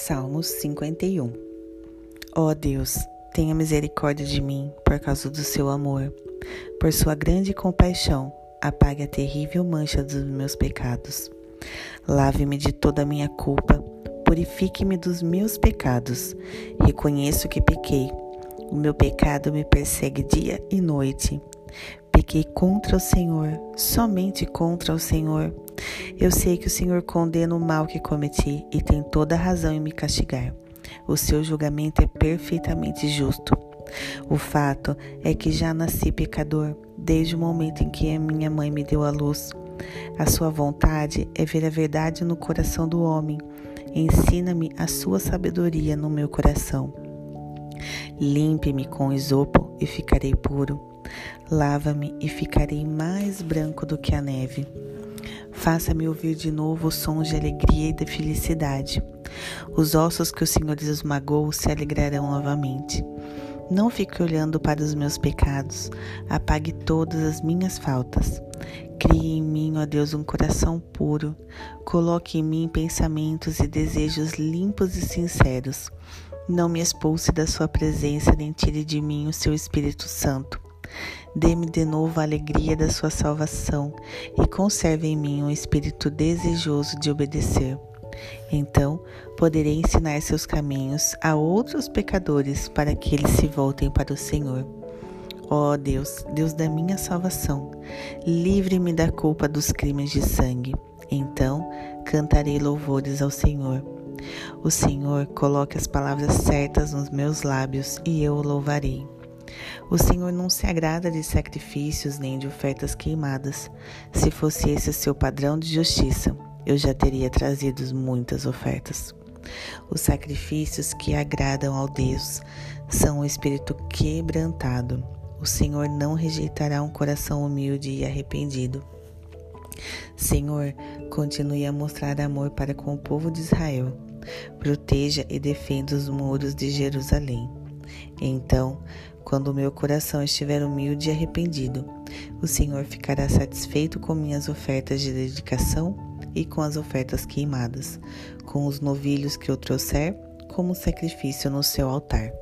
Salmos 51 Ó oh Deus, tenha misericórdia de mim por causa do seu amor. Por sua grande compaixão, apague a terrível mancha dos meus pecados. Lave-me de toda a minha culpa, purifique-me dos meus pecados. Reconheço que pequei. O meu pecado me persegue dia e noite. Pequei contra o Senhor, somente contra o Senhor. Eu sei que o Senhor condena o mal que cometi e tem toda razão em me castigar. O seu julgamento é perfeitamente justo. O fato é que já nasci pecador desde o momento em que a minha mãe me deu a luz. A sua vontade é ver a verdade no coração do homem. Ensina-me a sua sabedoria no meu coração. Limpe-me com isopo e ficarei puro. Lava-me e ficarei mais branco do que a neve. Faça-me ouvir de novo sons de alegria e de felicidade. Os ossos que o Senhor esmagou se alegrarão novamente. Não fique olhando para os meus pecados, apague todas as minhas faltas. Crie em mim, ó Deus, um coração puro. Coloque em mim pensamentos e desejos limpos e sinceros. Não me expulse da Sua presença, nem tire de mim o Seu Espírito Santo. Dê-me de novo a alegria da sua salvação e conserve em mim um espírito desejoso de obedecer. Então poderei ensinar seus caminhos a outros pecadores para que eles se voltem para o Senhor. Ó oh Deus, Deus da minha salvação, livre-me da culpa dos crimes de sangue. Então cantarei louvores ao Senhor. O Senhor coloque as palavras certas nos meus lábios e eu o louvarei. O Senhor não se agrada de sacrifícios nem de ofertas queimadas. Se fosse esse o seu padrão de justiça, eu já teria trazido muitas ofertas. Os sacrifícios que agradam ao Deus são o espírito quebrantado. O Senhor não rejeitará um coração humilde e arrependido. Senhor, continue a mostrar amor para com o povo de Israel. Proteja e defenda os muros de Jerusalém. Então, quando o meu coração estiver humilde e arrependido, o Senhor ficará satisfeito com minhas ofertas de dedicação e com as ofertas queimadas, com os novilhos que eu trouxer como sacrifício no seu altar.